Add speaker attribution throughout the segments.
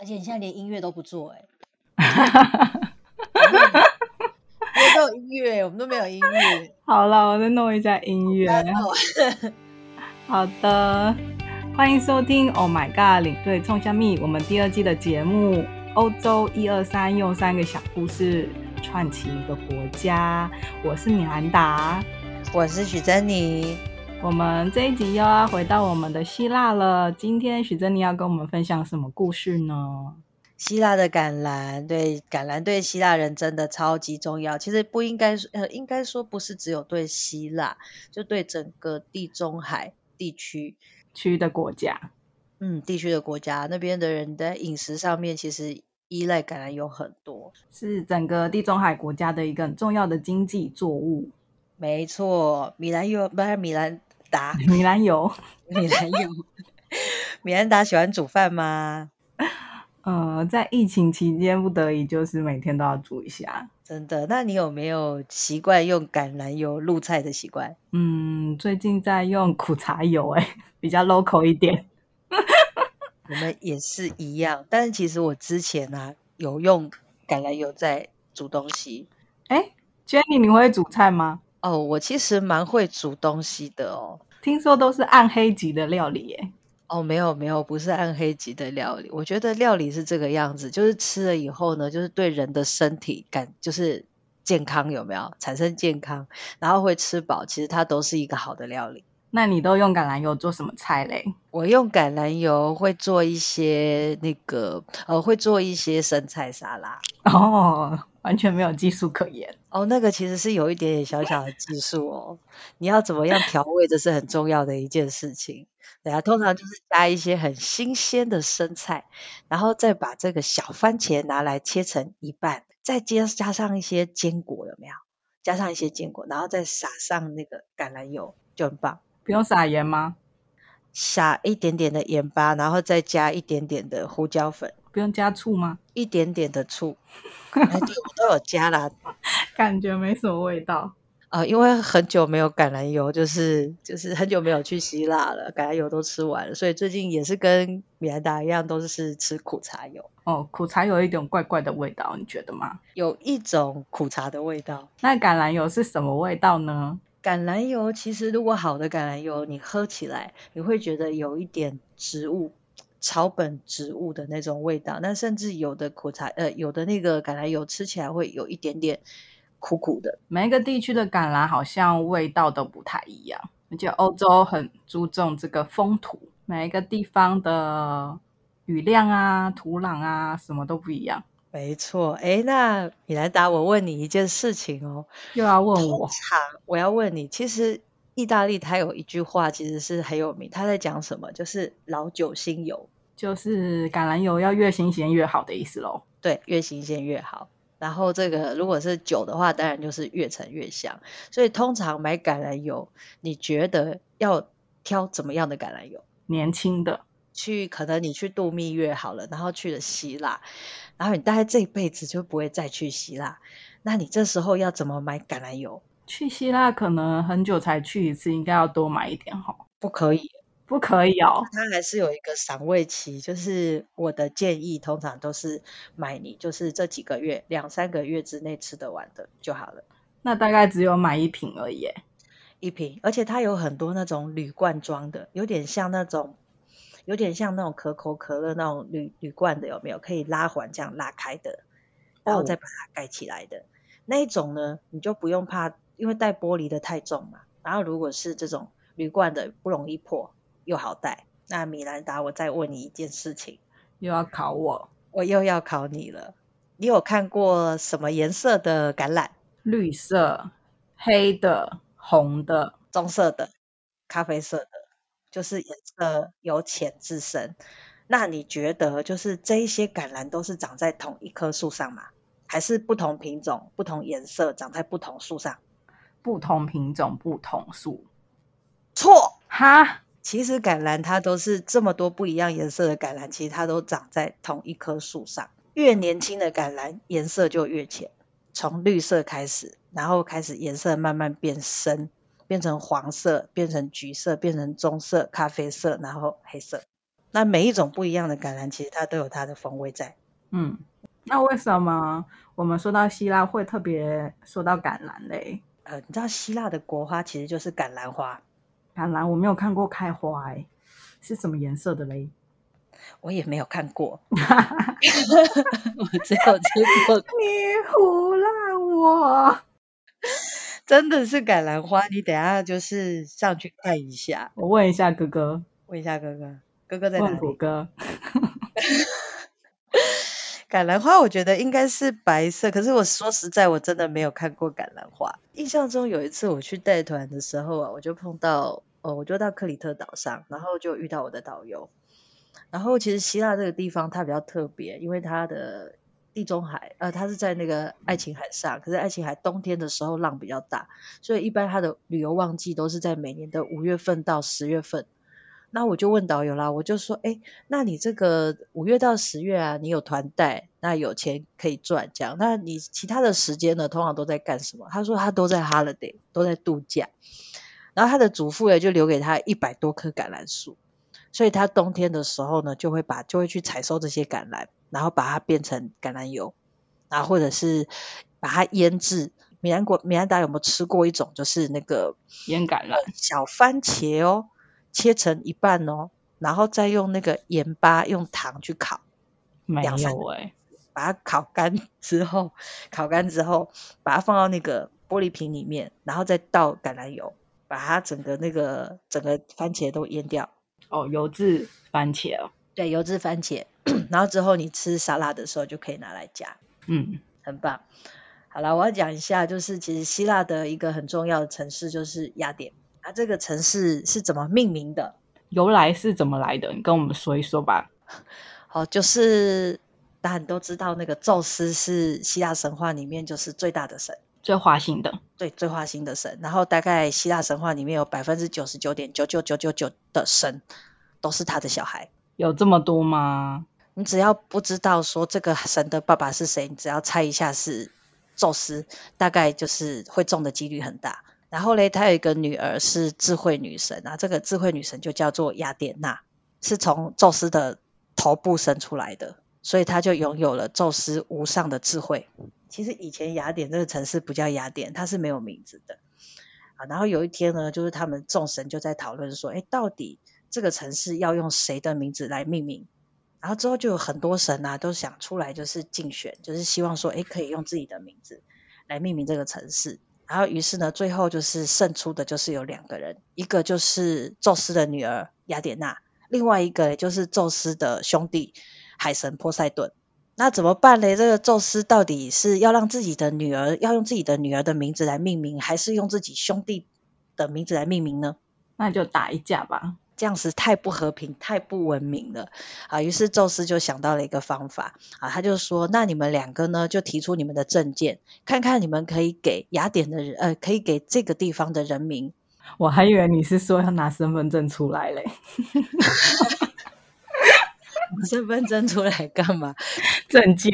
Speaker 1: 而且你现在连音乐都不做哎、欸。没有音乐，我们都没有音乐。
Speaker 2: 好了，我再弄一下音乐。好的，欢迎收听《Oh My God》领队冲虾米，我们第二季的节目。欧洲一二三，用三个小故事串起一个国家。我是米兰达，
Speaker 1: 我是许珍妮。
Speaker 2: 我们这一集又要回到我们的希腊了。今天许珍妮要跟我们分享什么故事呢？
Speaker 1: 希腊的橄榄，对，橄榄对希腊人真的超级重要。其实不应该说，呃，应该说不是只有对希腊，就对整个地中海地区
Speaker 2: 区的国家，
Speaker 1: 嗯，地区的国家那边的人在饮食上面其实依赖橄榄有很多，
Speaker 2: 是整个地中海国家的一个很重要的经济作物。
Speaker 1: 没错，米兰有不是米兰达，
Speaker 2: 米兰油，
Speaker 1: 米兰油，米兰达喜欢煮饭吗？
Speaker 2: 呃，在疫情期间，不得已就是每天都要煮一下。
Speaker 1: 真的？那你有没有习惯用橄榄油入菜的习惯？
Speaker 2: 嗯，最近在用苦茶油，哎，比较 local 一点。
Speaker 1: 我们也是一样，但是其实我之前呢、啊、有用橄榄油在煮东西。
Speaker 2: 哎，Jenny，你会煮菜吗？
Speaker 1: 哦，我其实蛮会煮东西的哦。
Speaker 2: 听说都是暗黑级的料理耶。
Speaker 1: 哦，没有没有，不是暗黑级的料理。我觉得料理是这个样子，就是吃了以后呢，就是对人的身体感就是健康有没有产生健康，然后会吃饱，其实它都是一个好的料理。
Speaker 2: 那你都用橄榄油做什么菜嘞？
Speaker 1: 我用橄榄油会做一些那个呃，会做一些生菜沙拉。
Speaker 2: 哦，完全没有技术可言。
Speaker 1: 哦，那个其实是有一点点小小的技术哦。你要怎么样调味，这是很重要的一件事情。对啊，通常就是加一些很新鲜的生菜，然后再把这个小番茄拿来切成一半，再加加上一些坚果，有没有？加上一些坚果，然后再撒上那个橄榄油，就很棒。
Speaker 2: 不用撒盐吗？
Speaker 1: 撒一点点的盐巴，然后再加一点点的胡椒粉。
Speaker 2: 不用加醋吗？
Speaker 1: 一点点的醋，哎，对，我都有加啦，
Speaker 2: 感觉没什么味道。
Speaker 1: 啊、呃，因为很久没有橄榄油，就是就是很久没有去希腊了，橄榄油都吃完了，所以最近也是跟米兰达一样，都是吃苦茶油。
Speaker 2: 哦，苦茶有一种怪怪的味道，你觉得吗？
Speaker 1: 有一种苦茶的味道。
Speaker 2: 那橄榄油是什么味道呢？
Speaker 1: 橄榄油其实如果好的橄榄油，你喝起来你会觉得有一点植物草本植物的那种味道，那甚至有的苦茶呃有的那个橄榄油吃起来会有一点点。苦苦的，
Speaker 2: 每一个地区的橄榄好像味道都不太一样，而且欧洲很注重这个风土，每一个地方的雨量啊、土壤啊，什么都不一样。
Speaker 1: 没错，哎，那米兰达，我问你一件事情哦，
Speaker 2: 又要问我？
Speaker 1: 我要问你，其实意大利它有一句话，其实是很有名，它在讲什么？就是老酒新油，
Speaker 2: 就是橄榄油要越新鲜越好的意思喽。
Speaker 1: 对，越新鲜越好。然后这个如果是酒的话，当然就是越陈越香。所以通常买橄榄油，你觉得要挑怎么样的橄榄油？
Speaker 2: 年轻的，
Speaker 1: 去可能你去度蜜月好了，然后去了希腊，然后你大概这一辈子就不会再去希腊。那你这时候要怎么买橄榄油？
Speaker 2: 去希腊可能很久才去一次，应该要多买一点哈。
Speaker 1: 不可以。
Speaker 2: 不可以哦，
Speaker 1: 它还是有一个赏味期，就是我的建议，通常都是买你就是这几个月两三个月之内吃得完的就好了。
Speaker 2: 那大概只有买一瓶而已，
Speaker 1: 一瓶，而且它有很多那种铝罐装的，有点像那种，有点像那种可口可乐那种铝铝罐的，有没有？可以拉环这样拉开的，然后再把它盖起来的、哦、那一种呢，你就不用怕，因为带玻璃的太重嘛。然后如果是这种铝罐的，不容易破。又好带。那米兰达，我再问你一件事情，
Speaker 2: 又要考我，
Speaker 1: 我又要考你了。你有看过什么颜色的橄榄？
Speaker 2: 绿色、黑的、红的、
Speaker 1: 棕色的、咖啡色的，就是颜色由浅至深。那你觉得，就是这一些橄榄都是长在同一棵树上吗？还是不同品种、不同颜色长在不同树上？
Speaker 2: 不同品种、不同树。
Speaker 1: 错。
Speaker 2: 哈？
Speaker 1: 其实橄榄它都是这么多不一样颜色的橄榄，其实它都长在同一棵树上。越年轻的橄榄颜色就越浅，从绿色开始，然后开始颜色慢慢变深，变成黄色，变成橘色，变成棕色、咖啡色，然后黑色。那每一种不一样的橄榄，其实它都有它的风味在。
Speaker 2: 嗯，那为什么我们说到希腊会特别说到橄榄嘞？
Speaker 1: 呃，你知道希腊的国花其实就是橄榄花。
Speaker 2: 橄榄我没有看过开花，哎，是什么颜色的嘞？
Speaker 1: 我也没有看过，我只有吃过。
Speaker 2: 你胡烂我！
Speaker 1: 真的是橄榄花，你等下就是上去看一下。
Speaker 2: 我问一下哥哥，
Speaker 1: 问一下哥哥，哥哥在哪里？
Speaker 2: 问哥哥。
Speaker 1: 橄榄花我觉得应该是白色，可是我说实在，我真的没有看过橄榄花。印象中有一次我去带团的时候啊，我就碰到，哦，我就到克里特岛上，然后就遇到我的导游。然后其实希腊这个地方它比较特别，因为它的地中海，呃，它是在那个爱琴海上，可是爱琴海冬天的时候浪比较大，所以一般它的旅游旺季都是在每年的五月份到十月份。那我就问导游啦，我就说，哎，那你这个五月到十月啊，你有团带，那有钱可以赚，这样，那你其他的时间呢，通常都在干什么？他说他都在 holiday，都在度假。然后他的祖父也就留给他一百多棵橄榄树，所以他冬天的时候呢，就会把就会去采收这些橄榄，然后把它变成橄榄油，然后或者是把它腌制。米兰国米兰达有没有吃过一种，就是那个
Speaker 2: 腌橄榄
Speaker 1: 小番茄哦？切成一半哦，然后再用那个盐巴、用糖去烤，
Speaker 2: 没有哎，
Speaker 1: 把它烤干之后，烤干之后，把它放到那个玻璃瓶里面，然后再倒橄榄油，把它整个那个整个番茄都腌掉。
Speaker 2: 哦，油渍番茄哦，
Speaker 1: 对，油渍番茄，然后之后你吃沙拉的时候就可以拿来加，
Speaker 2: 嗯，
Speaker 1: 很棒。好了，我要讲一下，就是其实希腊的一个很重要的城市就是雅典。啊，这个城市是怎么命名的？
Speaker 2: 由来是怎么来的？你跟我们说一说吧。
Speaker 1: 好，就是大家都知道，那个宙斯是希腊神话里面就是最大的神，
Speaker 2: 最花心的，
Speaker 1: 对，最花心的神。然后大概希腊神话里面有百分之九十九点九九九九九的神都是他的小孩。
Speaker 2: 有这么多吗？
Speaker 1: 你只要不知道说这个神的爸爸是谁，你只要猜一下是宙斯，大概就是会中的几率很大。然后嘞，他有一个女儿是智慧女神啊，这个智慧女神就叫做雅典娜，是从宙斯的头部生出来的，所以他就拥有了宙斯无上的智慧。其实以前雅典这个城市不叫雅典，它是没有名字的啊。然后有一天呢，就是他们众神就在讨论说，哎，到底这个城市要用谁的名字来命名？然后之后就有很多神啊，都想出来就是竞选，就是希望说，哎，可以用自己的名字来命名这个城市。然后，于是呢，最后就是胜出的，就是有两个人，一个就是宙斯的女儿雅典娜，另外一个就是宙斯的兄弟海神波塞顿。那怎么办呢？这个宙斯到底是要让自己的女儿要用自己的女儿的名字来命名，还是用自己兄弟的名字来命名呢？
Speaker 2: 那就打一架吧。
Speaker 1: 这样子太不和平，太不文明了啊！于是宙斯就想到了一个方法啊，他就说：“那你们两个呢，就提出你们的证件，看看你们可以给雅典的人，呃，可以给这个地方的人民。”
Speaker 2: 我还以为你是说要拿身份证出来嘞。
Speaker 1: 身份证出来干嘛？
Speaker 2: 政见。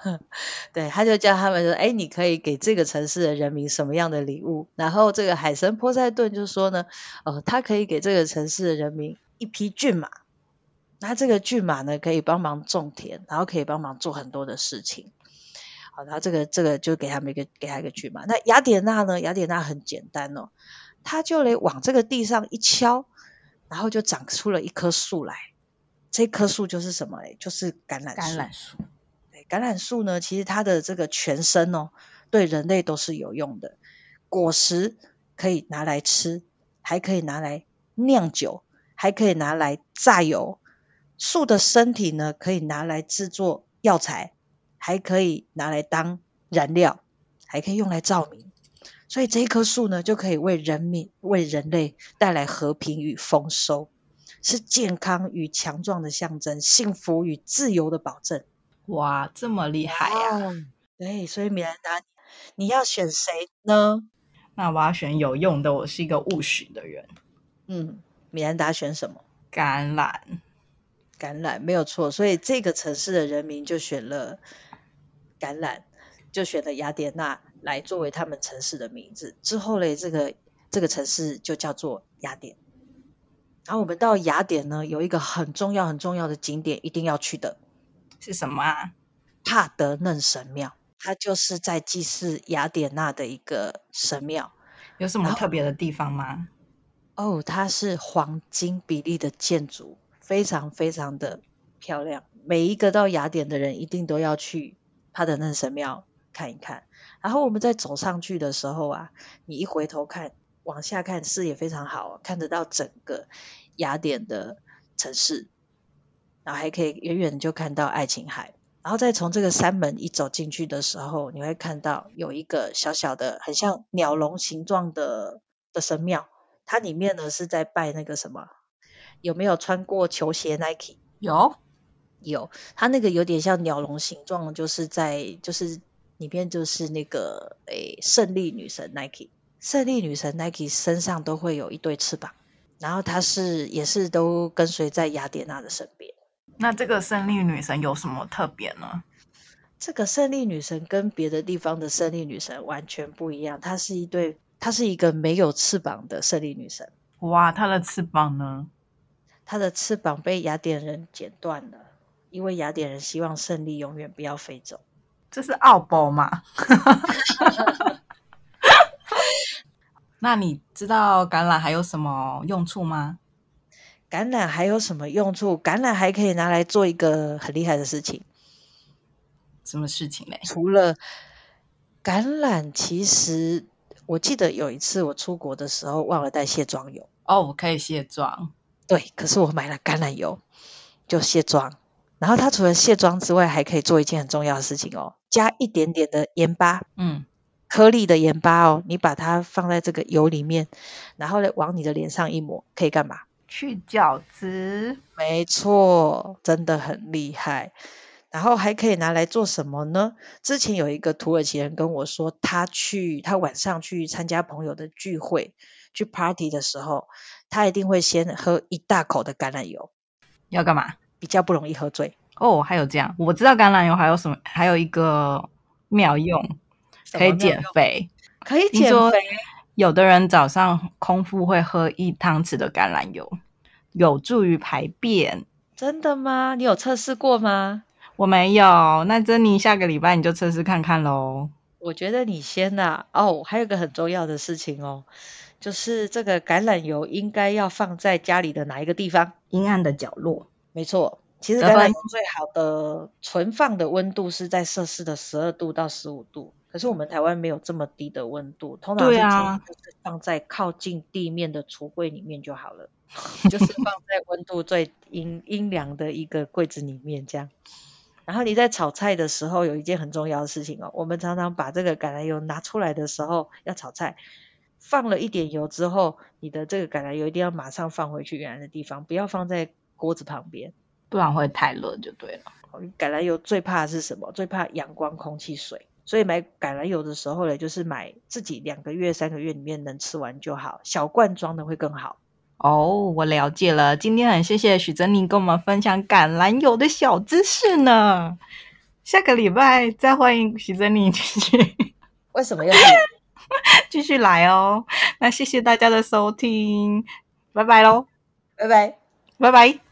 Speaker 1: 对，他就叫他们说：“哎，你可以给这个城市的人民什么样的礼物？”然后这个海神波塞顿就说呢：“哦，他可以给这个城市的人民一匹骏马。那这个骏马呢，可以帮忙种田，然后可以帮忙做很多的事情。好，然后这个这个就给他们一个给他一个骏马。那雅典娜呢？雅典娜很简单哦，他就来往这个地上一敲，然后就长出了一棵树来。这棵树就是什么？哎，就是橄榄
Speaker 2: 橄榄树。”
Speaker 1: 橄榄树呢，其实它的这个全身哦，对人类都是有用的。果实可以拿来吃，还可以拿来酿酒，还可以拿来榨油。树的身体呢，可以拿来制作药材，还可以拿来当燃料，还可以用来照明。所以这一棵树呢，就可以为人民、为人类带来和平与丰收，是健康与强壮的象征，幸福与自由的保证。
Speaker 2: 哇，这么厉害呀、啊！
Speaker 1: 对，所以米兰达，你要选谁呢？
Speaker 2: 那我要选有用的。我是一个务实的人。
Speaker 1: 嗯，米兰达选什么？
Speaker 2: 橄榄。
Speaker 1: 橄榄没有错，所以这个城市的人民就选了橄榄，就选了雅典娜来作为他们城市的名字。之后嘞，这个这个城市就叫做雅典。然后我们到雅典呢，有一个很重要很重要的景点，一定要去的，
Speaker 2: 是什么啊？
Speaker 1: 帕德嫩神庙，它就是在祭祀雅典娜的一个神庙。
Speaker 2: 有什么特别的地方吗？
Speaker 1: 哦，它是黄金比例的建筑，非常非常的漂亮。每一个到雅典的人，一定都要去帕德嫩神庙看一看。然后我们在走上去的时候啊，你一回头看，往下看，视野非常好，看得到整个雅典的城市，然后还可以远远就看到爱琴海。然后再从这个山门一走进去的时候，你会看到有一个小小的、很像鸟笼形状的的神庙，它里面呢是在拜那个什么？有没有穿过球鞋 Nike？
Speaker 2: 有，
Speaker 1: 有。它那个有点像鸟笼形状，就是在就是。里面就是那个诶，胜利女神 Nike，胜利女神 Nike 身上都会有一对翅膀，然后她是也是都跟随在雅典娜的身边。
Speaker 2: 那这个胜利女神有什么特别呢？
Speaker 1: 这个胜利女神跟别的地方的胜利女神完全不一样，她是一对，她是一个没有翅膀的胜利女神。
Speaker 2: 哇，她的翅膀呢？
Speaker 1: 她的翅膀被雅典人剪断了，因为雅典人希望胜利永远不要飞走。
Speaker 2: 这是奥博吗？那你知道橄榄还有什么用处吗？
Speaker 1: 橄榄还有什么用处？橄榄还可以拿来做一个很厉害的事情。
Speaker 2: 什么事情呢？
Speaker 1: 除了橄榄，其实我记得有一次我出国的时候忘了带卸妆油。
Speaker 2: 哦，我可以卸妆。
Speaker 1: 对，可是我买了橄榄油，就卸妆。然后它除了卸妆之外，还可以做一件很重要的事情哦，加一点点的盐巴，嗯，颗粒的盐巴哦，你把它放在这个油里面，然后呢，往你的脸上一抹，可以干嘛？
Speaker 2: 去角质。
Speaker 1: 没错，真的很厉害。然后还可以拿来做什么呢？之前有一个土耳其人跟我说，他去他晚上去参加朋友的聚会，去 party 的时候，他一定会先喝一大口的橄榄油。
Speaker 2: 要干嘛？
Speaker 1: 比较不容易喝醉
Speaker 2: 哦，还有这样，我知道橄榄油还有什么，还有一个妙用，可以减肥，
Speaker 1: 可以减肥。
Speaker 2: 有的人早上空腹会喝一汤匙的橄榄油，有助于排便。
Speaker 1: 真的吗？你有测试过吗？
Speaker 2: 我没有。那珍妮下个礼拜你就测试看看喽。
Speaker 1: 我觉得你先呐、啊。哦，还有一个很重要的事情哦，就是这个橄榄油应该要放在家里的哪一个地方？
Speaker 2: 阴暗的角落。
Speaker 1: 没错，其实橄榄油最好的存放的温度是在摄氏的十二度到十五度，可是我们台湾没有这么低的温度，通常就是放在靠近地面的橱柜里面就好了，就是放在温度最阴阴凉的一个柜子里面这样。然后你在炒菜的时候有一件很重要的事情哦，我们常常把这个橄榄油拿出来的时候要炒菜，放了一点油之后，你的这个橄榄油一定要马上放回去原来的地方，不要放在。锅子旁边，
Speaker 2: 不然会太热就对了。
Speaker 1: 橄榄油最怕的是什么？最怕阳光、空气、水。所以买橄榄油的时候呢，就是买自己两个月、三个月里面能吃完就好，小罐装的会更好。
Speaker 2: 哦，我了解了。今天很谢谢许珍妮跟我们分享橄榄油的小知识呢。下个礼拜再欢迎许珍妮继续。
Speaker 1: 为什么要
Speaker 2: 继续来哦？那谢谢大家的收听，拜拜喽，
Speaker 1: 拜拜，
Speaker 2: 拜拜。